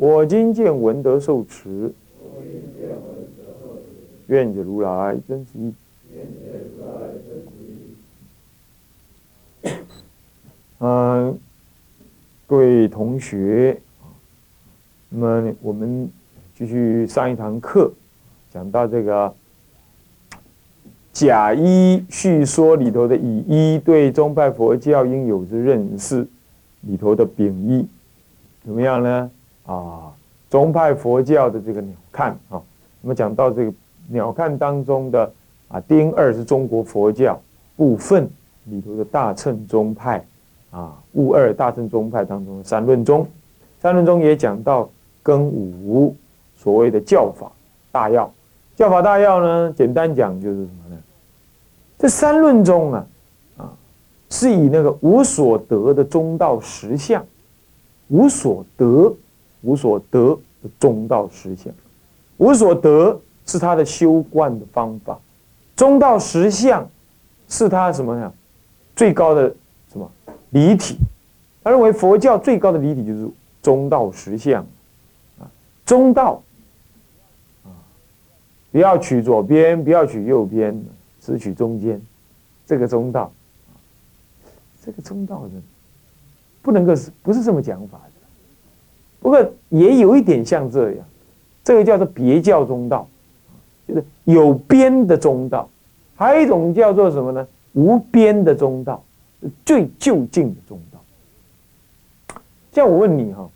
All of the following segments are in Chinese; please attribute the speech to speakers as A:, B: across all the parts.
A: 我今见闻得受持，愿解如来真实义。嗯，各位同学，那么我们继续上一堂课，讲到这个甲一叙说里头的乙一对宗派佛教应有之认识里头的丙一，怎么样呢？啊，宗派佛教的这个鸟瞰啊，那么讲到这个鸟瞰当中的啊，丁二是中国佛教部分里头的大乘宗派啊，戊二大乘宗派当中的三论宗，三论宗也讲到庚午所谓的教法大要，教法大要呢，简单讲就是什么呢？这三论中啊，啊，是以那个无所得的中道实相，无所得。无所得的中道实相，无所得是他的修观的方法，中道实相是他什么呀？最高的什么离体？他认为佛教最高的离体就是中道实相啊，中道啊，不要取左边，不要取右边，只取中间，这个中道，这个中道的不能够是不是这么讲法的？不过也有一点像这样，这个叫做别教中道，就是有边的中道；还有一种叫做什么呢？无边的中道，最就近的中道。像我问你哈，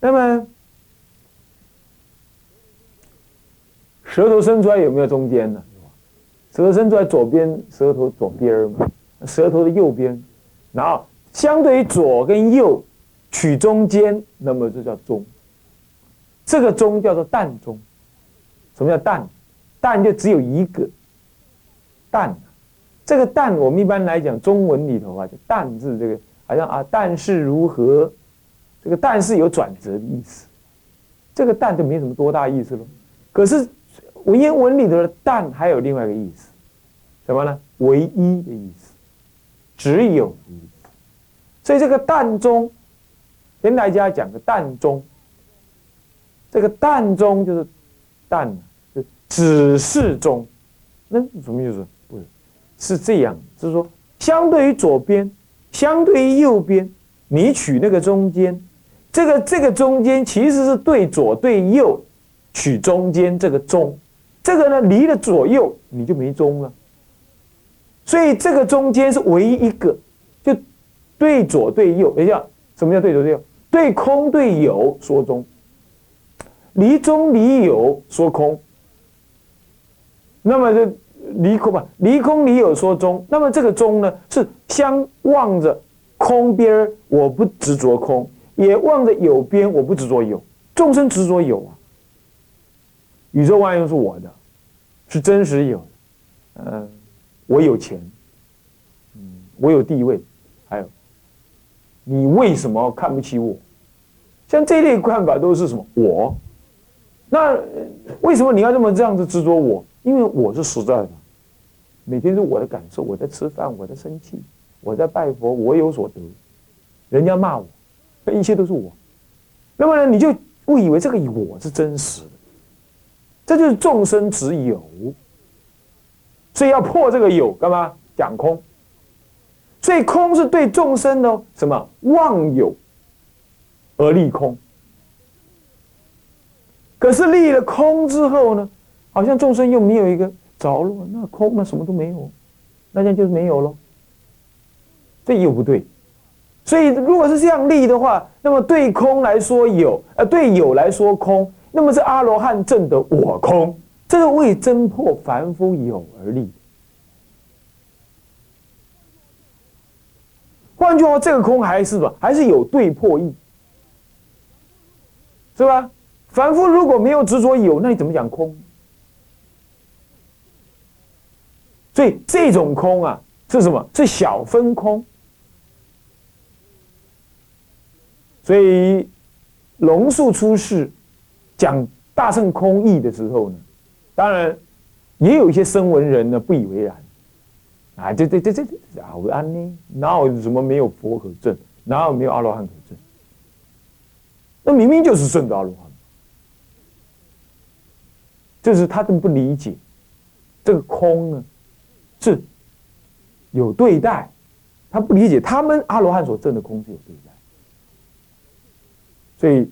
A: 那么舌头伸出来有没有中间呢？舌头伸出来左边，舌头左边嘛，舌头的右边，然后相对于左跟右。取中间，那么就叫中。这个中叫做淡中。什么叫淡？淡就只有一个淡。这个淡，我们一般来讲中文里头啊，就淡字这个好像啊，但是如何？这个但是有转折的意思。这个淡就没什么多大意思了。可是文言文里头的淡还有另外一个意思，什么呢？唯一的意思，只有一。所以这个淡中。跟大家讲个淡中，这个淡中就是淡，就只是中，那什么意思？不是，是这样，就是说，相对于左边，相对于右边，你取那个中间，这个这个中间其实是对左对右取中间这个中，这个呢离了左右你就没中了，所以这个中间是唯一一个，就对左对右，等一下，什么叫对左对右？对空对有说中，离中离有说空。那么这离空吧，离空离有说中。那么这个中呢，是相望着空边，我不执着空；也望着有边，我不执着有。众生执着有啊，宇宙万有是我的，是真实有。嗯，我有钱，嗯，我有地位，还有，你为什么看不起我？像这类看法都是什么？我，那为什么你要这么这样子执着我？因为我是实在的，每天是我的感受，我在吃饭，我在生气，我在拜佛，我有所得，人家骂我，那一切都是我。那么呢，你就误以为这个我是真实的，这就是众生只有，所以要破这个有，干嘛讲空？所以空是对众生的什么妄有。而立空，可是立了空之后呢？好像众生又没有一个着落，那空那什么都没有，那这样就是没有喽。这又不对。所以如果是这样立的话，那么对空来说有，呃，对有来说空，那么是阿罗汉证的我空，这个为侦破凡夫有而立。换句话，这个空还是什么？还是有对破意。是吧？凡夫如果没有执着有，那你怎么讲空？所以这种空啊，是什么？是小分空。所以龙树出世讲大乘空义的时候呢，当然也有一些声闻人呢不以为然。啊，这这这这啊，我安呢？哪有什么没有佛可证？哪有没有阿罗汉？那明明就是圣的阿罗汉。就是他们不理解这个空呢，是有对待，他不理解他们阿罗汉所证的空是有对待。所以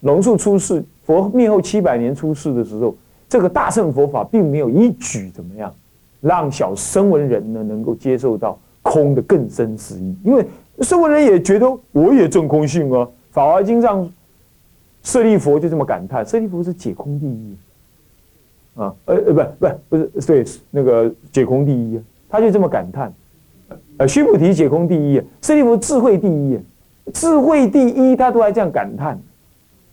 A: 龙树出世，佛灭后七百年出世的时候，这个大乘佛法并没有一举怎么样。让小声闻人呢能够接受到空的更深之意，因为声闻人也觉得我也证空性啊。法华经上，舍利佛就这么感叹：舍利佛是解空第一啊，呃呃，不不不是对那个解空第一，他就这么感叹。呃，须菩提解空第一啊，舍利弗智慧第一，智慧第一，他都还这样感叹，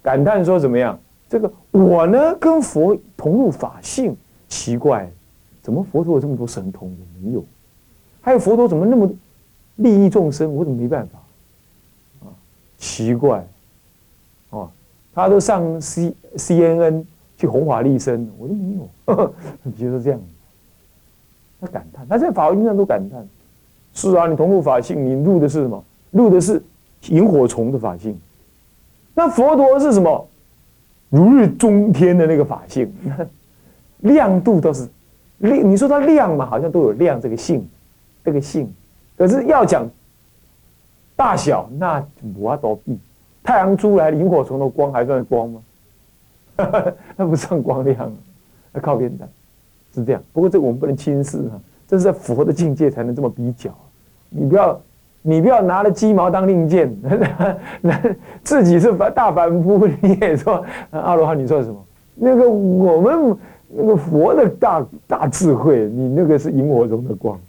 A: 感叹说怎么样？这个我呢跟佛同入法性，奇怪。怎么佛陀有这么多神通？也没有。还有佛陀怎么那么利益众生？我怎么没办法？啊，奇怪。哦，他都上 C C N N 去弘法利生，我就没有。比如说这样，他感叹，他在法华经上都感叹。是啊，你同入法性，你入的是什么？入的是萤火虫的法性。那佛陀是什么？如日中天的那个法性，亮度都是。亮，你说它亮嘛？好像都有亮这个性，这个性。可是要讲大小，那无法躲避。太阳出来，萤火虫的光还算光吗？那不算光亮，那靠边站，是这样。不过这个我们不能轻视啊，这是在佛的境界才能这么比较。你不要，你不要拿了鸡毛当令箭，自己是凡大凡夫，你也说阿罗汉，你说什么？那个我们。那个佛的大大智慧，你那个是萤火虫的光，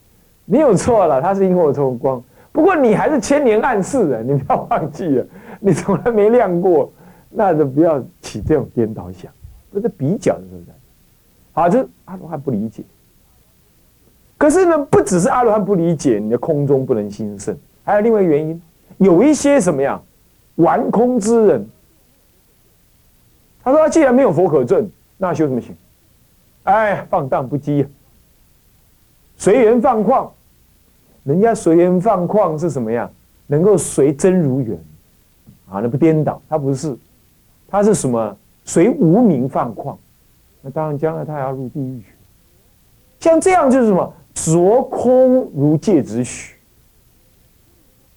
A: 你有错了，它是萤火虫的光。不过你还是千年暗示的，你不要忘记了，你从来没亮过，那就不要起这种颠倒想，不是比较的，对不对？好，这阿罗汉不理解。可是呢，不只是阿罗汉不理解，你的空中不能兴盛，还有另外原因，有一些什么样玩空之人，他说他，既然没有佛可证，那修什么行？哎，放荡不羁，随缘放旷。人家随缘放旷是什么样？能够随真如缘啊，那不颠倒。他不是，他是什么？随无名放旷。那当然，将来他要入地狱去。像这样就是什么？着空如芥子许，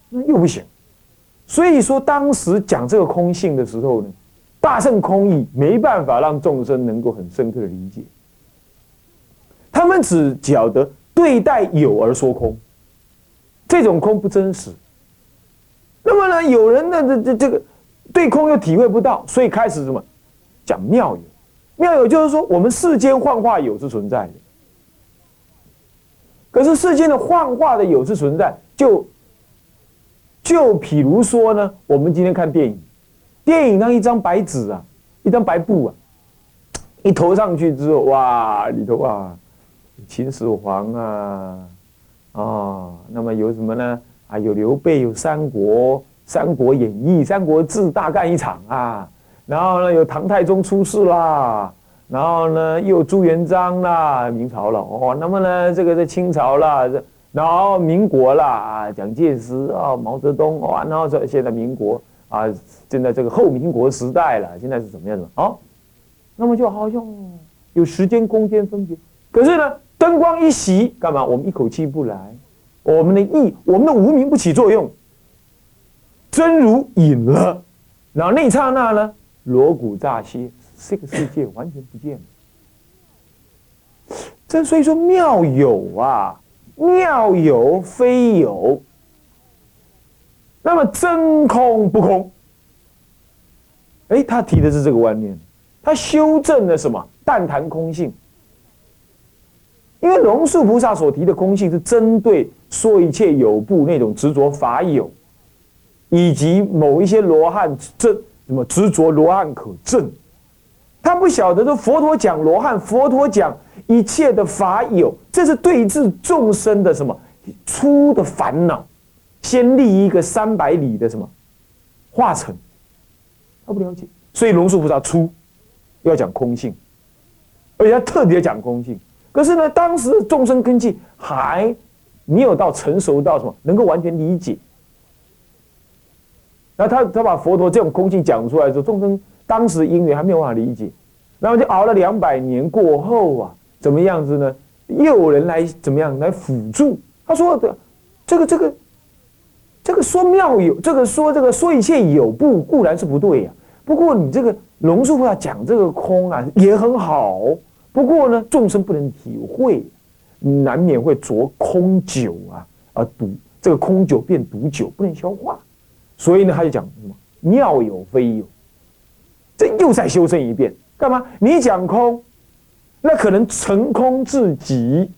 A: 那又不行。所以说，当时讲这个空性的时候呢，大圣空义没办法让众生能够很深刻的理解。他们只晓得对待有而说空，这种空不真实。那么呢，有人呢，这这这个对空又体会不到，所以开始什么讲妙有。妙有就是说，我们世间幻化有是存在的，可是世间的幻化的有是存在，就就譬如说呢，我们今天看电影，电影上一张白纸啊，一张白布啊，一投上去之后，哇，里头啊。秦始皇啊，啊，那么有什么呢？啊，有刘备，有三国，《三国演义》《三国志》大干一场啊。然后呢，有唐太宗出世啦，然后呢，又有朱元璋啦，明朝了哦。那么呢，这个在清朝啦，然后民国啦，啊，蒋介石啊，毛泽东哇，然后这现在民国啊，现在这个后民国时代了，现在是怎么样的啊？那么就好像有时间空间分别，可是呢？灯光一熄，干嘛？我们一口气不来，我们的意，我们的无名不起作用，真如隐了，然后那刹那呢，锣鼓乍歇，这个世界完全不见了。这所以说妙有啊，妙有非有，那么真空不空？哎，他提的是这个观念，他修正了什么？淡谈空性。因为龙树菩萨所提的空性是针对说一切有部那种执着法有，以及某一些罗汉证什么执着罗汉可证。他不晓得说佛陀讲罗汉，佛陀讲一切的法有，这是对治众生的什么初的烦恼，先立一个三百里的什么化成，他不了解，所以龙树菩萨出要讲空性，而且他特别讲空性。可是呢，当时众生根器还没有到成熟到什么能够完全理解。那他他把佛陀这种空性讲出来之后，众生。当时因缘还没有办法理解，然后就熬了两百年过后啊，怎么样子呢？又有人来怎么样来辅助？他说的这个这个这个说妙有，这个说这个说一切有不固然是不对呀。不过你这个龙树菩萨讲这个空啊也很好，不过呢众生不能体会，难免会着空酒啊而毒，这个空酒变毒酒不能消化，所以呢他就讲什么妙有非有。这又再修正一遍，干嘛？你讲空，那可能成空至极，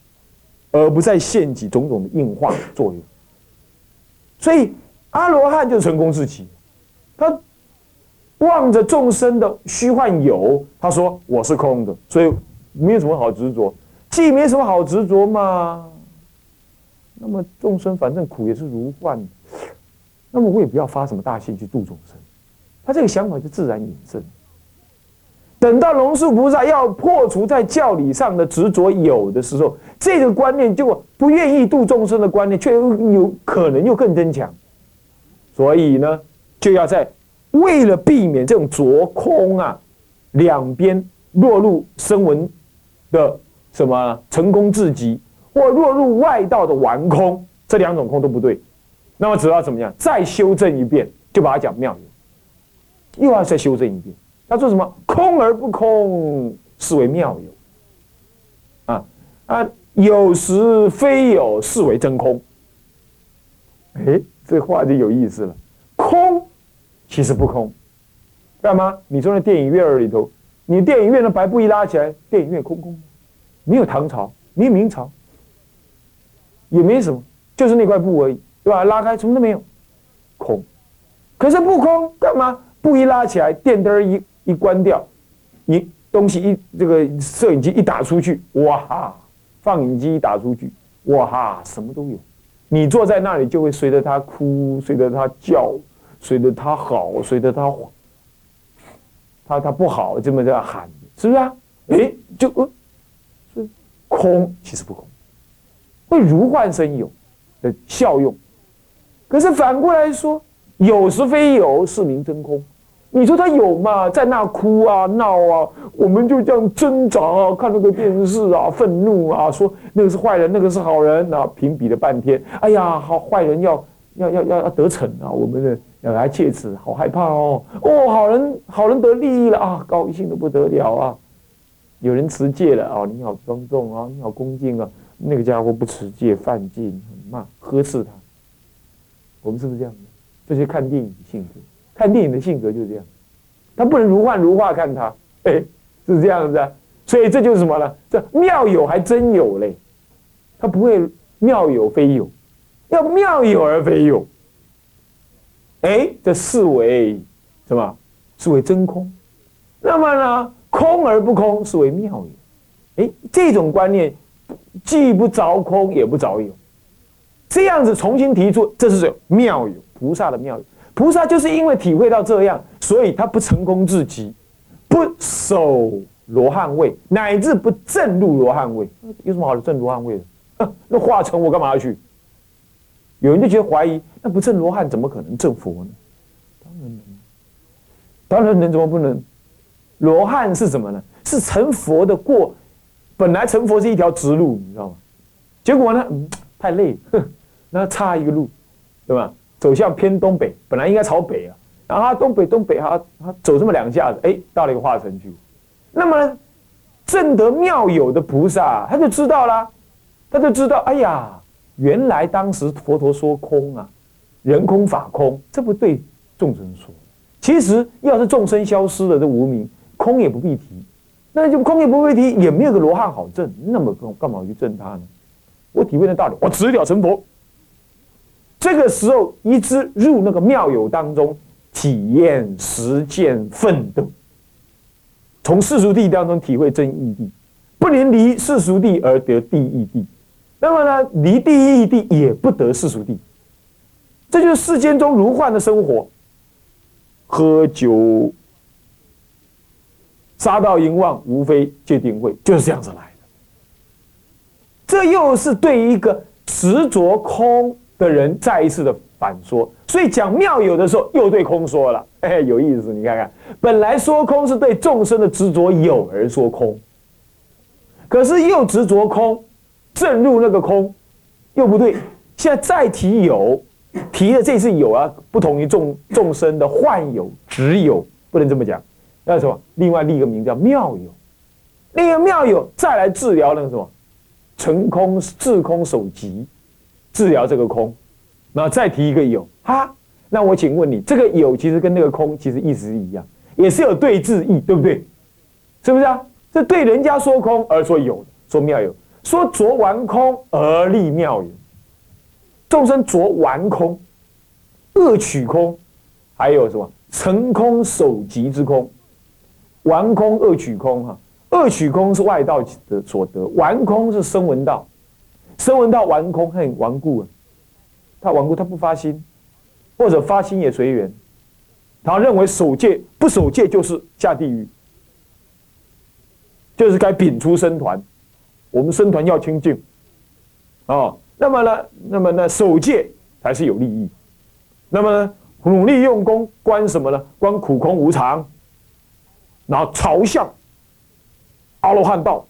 A: 而不再现起种种的硬化作用。所以阿罗汉就成空至极，他望着众生的虚幻有，他说我是空的，所以没有什么好执着。既没什么好执着嘛，那么众生反正苦也是如幻，那么我也不要发什么大心去度众生。他这个想法就自然引生。等到龙树菩萨要破除在教理上的执着有的时候，这个观念就不愿意度众生的观念，却有可能又更增强。所以呢，就要在为了避免这种着空啊，两边落入声闻的什么成功至极，或落入外道的顽空，这两种空都不对。那么只要怎么样，再修正一遍，就把它讲妙有。又要再修正一遍，他说什么？空而不空，是为妙有。啊啊，有时非有，是为真空。哎，这话就有意思了。空其实不空，干嘛？你说那电影院里头，你电影院的白布一拉起来，电影院空空，没有唐朝，没有明朝，也没什么，就是那块布而已，对吧？拉开什么都没有，空。可是不空，干嘛？布一拉起来，电灯一一关掉，你东西一这个摄影机一打出去，哇哈！放映机一打出去，哇哈！什么都有。你坐在那里就会随着他哭，随着他叫，随着他好，随着他他他不好，这么在喊，是不是啊？哎，就呃，空其实不空，会如幻生有的效用。可是反过来说。有时非有，是名真空。你说他有嘛，在那哭啊闹啊，我们就这样挣扎啊，看那个电视啊，愤怒啊，说那个是坏人，那个是好人啊，评比了半天，哎呀，好坏人要要要要要得逞啊，我们的要来切齿，好害怕哦。哦，好人好人得利益了啊，高兴的不得了啊。有人持戒了哦，你好庄重啊，你好恭敬啊。那个家伙不持戒，犯禁，很骂呵斥他。我们是不是这样？这些看电影的性格，看电影的性格就是这样，他不能如幻如化看他，哎，是这样子啊，所以这就是什么呢？这妙有还真有嘞，他不会妙有非有，要妙有而非有，哎，这视为什么？视为真空。那么呢，空而不空，是为妙有。哎，这种观念既不着空，也不着有，这样子重新提出，这是妙有。菩萨的妙，菩萨就是因为体会到这样，所以他不成功至极，不守罗汉位，乃至不正入罗汉位。有什么好的正罗汉位的？那化成我干嘛要去？有人就觉得怀疑，那不正罗汉怎么可能正佛呢？当然能，当然能，怎么不能？罗汉是什么呢？是成佛的过，本来成佛是一条直路，你知道吗？结果呢，太累，哼 那差一个路，对吧？走向偏东北，本来应该朝北啊，然后他东北东北哈，他走这么两下子，哎，到了一个化城去。那么正得妙有的菩萨，他就知道了，他就知道，哎呀，原来当时佛陀说空啊，人空法空，这不对众生说。其实要是众生消失了，这无名空也不必提，那就空也不必提，也没有个罗汉好证，那么干干嘛去证他呢？我体会的道理，我直了成佛。这个时候，一直入那个妙有当中，体验实践奋斗，从世俗地当中体会真义地，不能离世俗地而得第义地。那么呢，离第一义谛也不得世俗地。这就是世间中如幻的生活，喝酒、杀盗淫妄，无非戒定慧，就是这样子来的。这又是对一个执着空的人再一次的反说。所以讲妙有的时候，又对空说了，哎，有意思。你看看，本来说空是对众生的执着有而说空，可是又执着空，正入那个空，又不对。现在再提有。提的这次有啊，不同于众众生的幻有、只有，不能这么讲。那什么？另外立一个名叫妙有，另一个妙有再来治疗那个什么，成空、治空、守极，治疗这个空。那再提一个有哈，那我请问你，这个有其实跟那个空其实意思是一样，也是有对治意，对不对？是不是啊？这对人家说空而说有，说妙有，说着完空而立妙有。众生着完空，恶取空，还有什么成空守极之空？完空恶取空哈，恶取空是外道的所得，完空是声闻道。声闻道完空很顽固啊，他顽固，他不发心，或者发心也随缘。他认为守戒不守戒就是下地狱，就是该摒除僧团。我们僧团要清净啊。那么呢？那么呢？守戒才是有利益。那么呢？努力用功，观什么呢？观苦空无常，然后朝向阿罗汉道，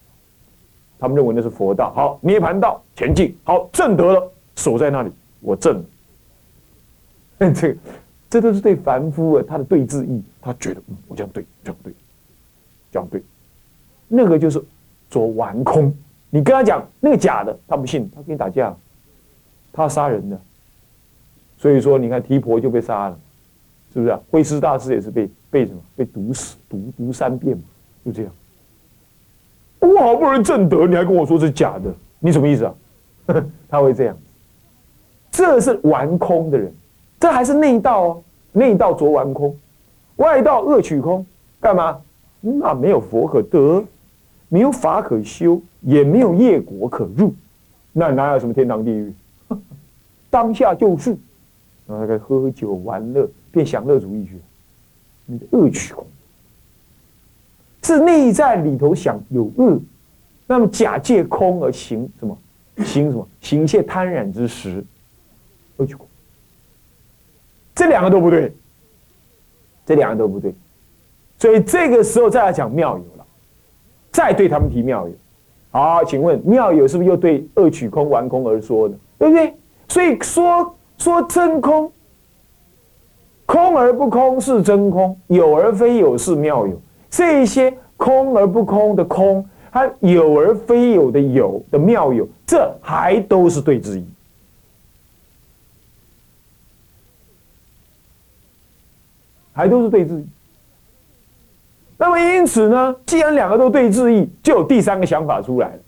A: 他们认为那是佛道。好，涅盘道前进。好，正得了，守在那里，我正。嗯这，这都是对凡夫啊，他的对治意，他觉得，嗯，我这样对，这样对，这样对。那个就是做完空。你跟他讲那个假的，他不信，他跟你打架，他杀人的。所以说，你看提婆就被杀了，是不是啊？慧师大师也是被被什么被毒死，毒毒三遍嘛，就这样。我好不容易正德，你还跟我说是假的，你什么意思啊？他会这样，这是玩空的人，这还是内道哦，内道着玩空，外道恶取空，干嘛？那没有佛可得。没有法可修，也没有业果可入，那哪有什么天堂地狱？当下就是，然后该喝喝酒玩乐，变享乐主义去，你的恶取空，是内在里头想有恶，那么假借空而行什么？行什么？行一切贪染之时，恶取空。这两个都不对，这两个都不对，所以这个时候再来讲妙有了。再对他们提妙有，好，请问妙有是不是又对恶取空、玩空而说的，对不对？所以说说真空，空而不空是真空，有而非有是妙有。这一些空而不空的空，它有而非有的有的妙有，这还都是对之意，还都是对之意。那么因此呢，既然两个都对质疑，就有第三个想法出来了。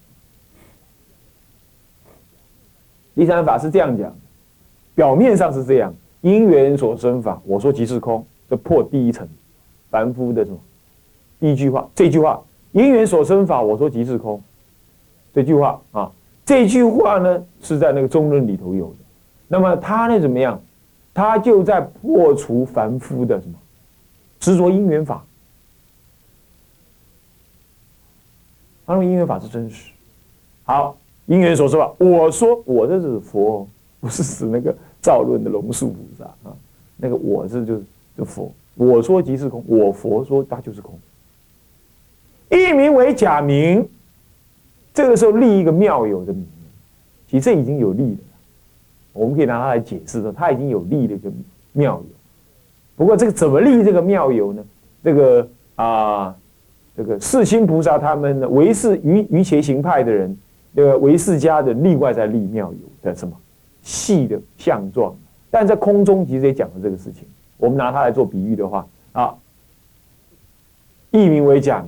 A: 第三法是这样讲，表面上是这样，因缘所生法，我说即是空，这破第一层，凡夫的什么？第一句话，这句话，因缘所生法，我说即是空，这句话啊，这句话呢是在那个中论里头有的。那么他呢怎么样？他就在破除凡夫的什么执着因缘法。他认为因缘法是真实，好，因缘所说法，我说我这是佛，不是指那个造论的龙树菩萨啊，那个我是就是就佛，我说即是空，我佛说它就是空，一名为假名，这个时候立一个妙有的名，其实这已经有立了，我们可以拿它来解释说，它已经有立了一个妙有，不过这个怎么立这个妙有呢？这个啊。这个世亲菩萨他们呢，唯是于于邪行派的人，那个唯世家的例外在立妙有的什么细的相状，但在空中其实也讲了这个事情。我们拿它来做比喻的话啊，一名为假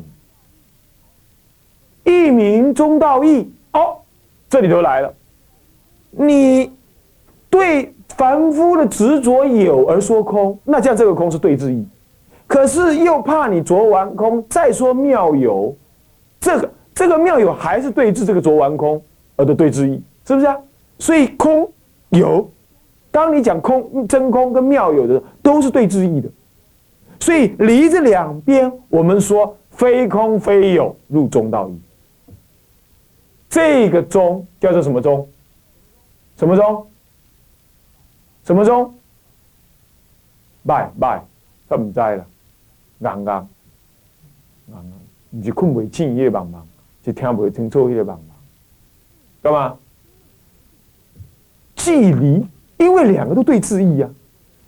A: 名，一名中道义。哦，这里头来了，你对凡夫的执着有而说空，那这样这个空是对之意。可是又怕你着完空，再说妙有，这个这个妙有还是对治这个着完空而的对治意，是不是啊？所以空有，当你讲空真空跟妙有的都是对治意的，所以离这两边，我们说非空非有入中道义。这个中叫做什么中？什么中？什么中？拜拜，他唔知啦，硬硬，硬硬，唔是困袂醒迄个茫茫，是听不清楚迄个茫茫，干嘛？距离，因为两个都对字义啊，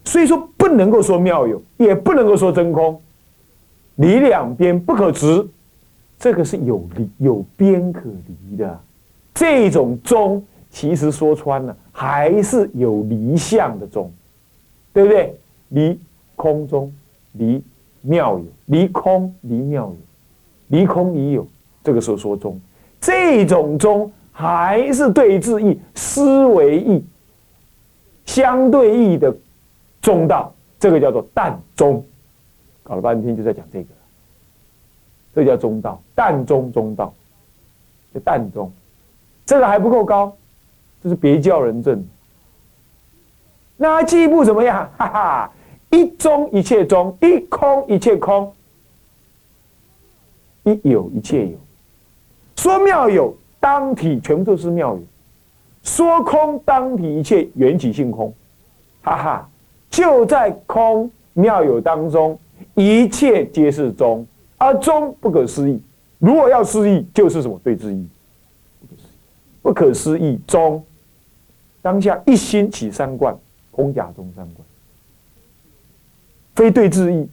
A: 所以说不能够说妙有，也不能够说真空，离两边不可直。这个是有离有边可离的，这种中其实说穿了还是有离相的中，对不对？离空中离妙有，离空离妙有，离空离有，这个时候说中，这种中还是对治义、思维义、相对义的中道，这个叫做淡中。搞了半天就在讲这个。这叫中道，淡中中道，叫淡中，这个还不够高，这是别教人证。那进一步怎么样？哈哈，一中一切中，一空一切空，一有一切有。说妙有当体全部都是妙有，说空当体一切缘起性空，哈哈，就在空妙有当中，一切皆是中。而中不可思议，如果要思议，就是什么？对之意？不可思议中，当下一心起三观，空假中三观，非对之意，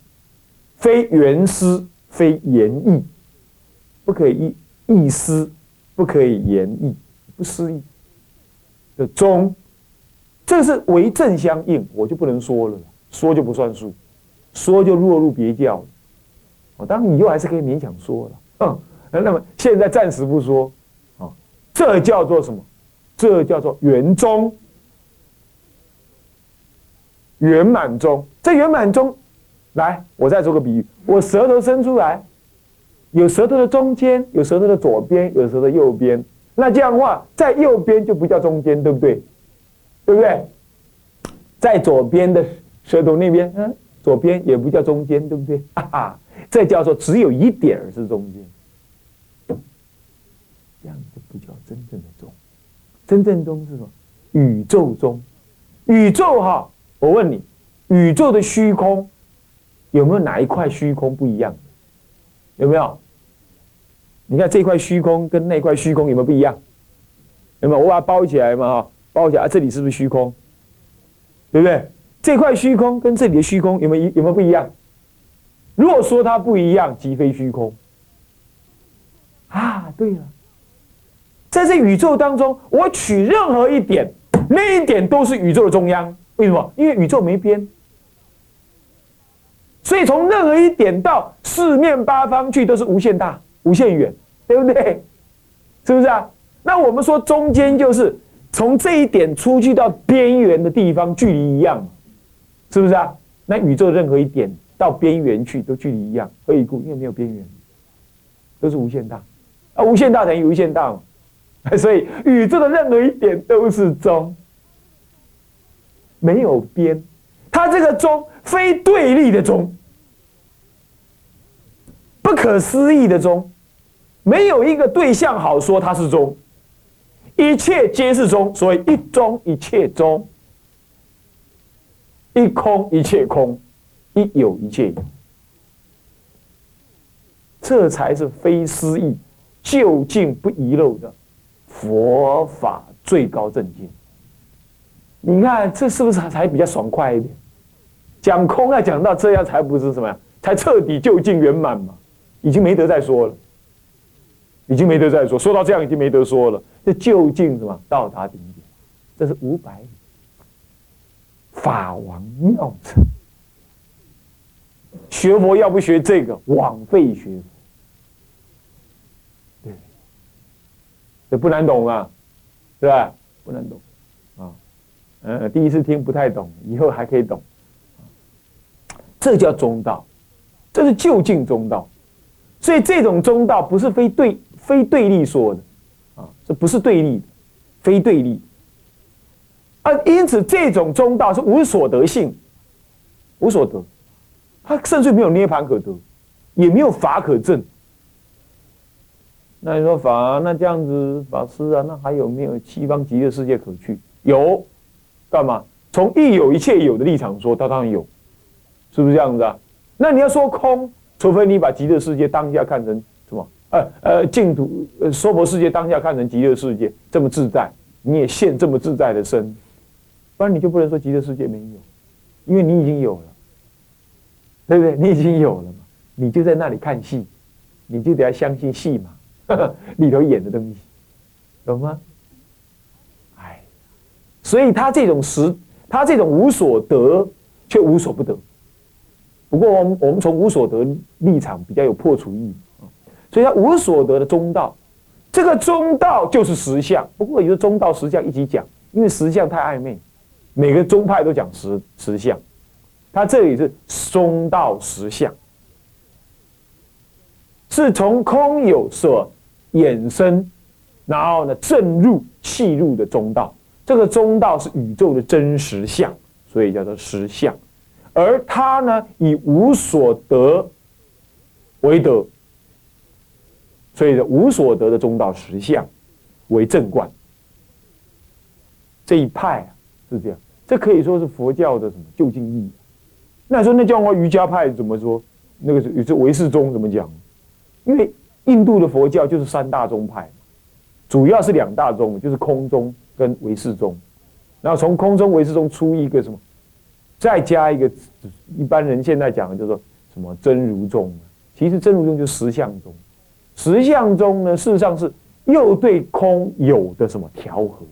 A: 非原思，非言意，不可以意思，不可以言意，不思议的中，这是为正相应，我就不能说了，说就不算数，说就落入别教了。当然以后还是可以勉强说了，嗯，那么现在暂时不说，啊，这叫做什么？这叫做圆中，圆满中。这圆满中，来，我再做个比喻，我舌头伸出来，有舌头的中间，有舌头的左边，有舌头的右边。那这样的话，在右边就不叫中间，对不对？对不对？在左边的舌头那边，嗯，左边也不叫中间，对不对？哈哈。这叫做只有一点是中间，这样就不叫真正的中。真正中是什么？宇宙中，宇宙哈，我问你，宇宙的虚空有没有哪一块虚空不一样？有没有？你看这块虚空跟那块虚空有没有不一样？有没有？我把它包起来嘛，哈，包起来，这里是不是虚空？对不对？这块虚空跟这里的虚空有没有有没有不一样？如果说它不一样，即非虚空。啊，对了，在这宇宙当中，我取任何一点，那一点都是宇宙的中央。为什么？因为宇宙没边，所以从任何一点到四面八方去，都是无限大、无限远，对不对？是不是啊？那我们说中间就是从这一点出去到边缘的地方，距离一样，是不是啊？那宇宙任何一点。到边缘去都距离一样，何以故？因为没有边缘，都是无限大，啊，无限大等于无限大嘛，所以宇宙的任何一点都是中，没有边，它这个中非对立的中，不可思议的中，没有一个对象好说它是中，一切皆是中，所以一中一切中，一空一切空。一有一切有，这才是非思议、究竟不遗漏的佛法最高境界。你看，这是不是才比较爽快一点？讲空啊，讲到这样才不是什么呀？才彻底究竟圆满嘛？已经没得再说了，已经没得再说。说到这样，已经没得说了。这究竟什么？到达顶点，这是五百法王妙成。学佛要不学这个，枉费学佛。对，这不难懂啊，是吧？不难懂啊，嗯，第一次听不太懂，以后还可以懂。这叫中道，这是就近中道。所以这种中道不是非对非对立说的，啊，这不是对立，非对立。啊，因此这种中道是无所得性，无所得，他甚至没有涅盘可得，也没有法可证。那你说法，那这样子法师啊，那还有没有西方极乐世界可去？有，干嘛？从一有一切有的立场说，他当然有，是不是这样子啊？那你要说空，除非你把极乐世界当下看成什么？呃呃，净土呃娑婆世界当下看成极乐世界这么自在，你也现这么自在的身。不然你就不能说极乐世界没有，因为你已经有了，对不对？你已经有了嘛，你就在那里看戏，你就得要相信戏嘛，里头演的东西，懂吗？哎，所以他这种实，他这种无所得却无所不得。不过我们我们从无所得立场比较有破除意义，所以他无所得的中道，这个中道就是实相。不过有的中道实相一起讲，因为实相太暧昧。每个宗派都讲实实相，它这里是中道实相，是从空有所衍生，然后呢正入气入的中道。这个中道是宇宙的真实相，所以叫做实相。而他呢以无所得为德，所以无所得的中道实相为正观。这一派啊。是这样，这可以说是佛教的什么就近意义。那说那叫我瑜伽派怎么说？那个是这唯识宗怎么讲？因为印度的佛教就是三大宗派，主要是两大宗，就是空宗跟唯识宗。然后从空宗唯识宗出一个什么，再加一个一般人现在讲的叫做什么真如宗。其实真如宗就是实相中，实相中呢事实上是又对空有的什么调和。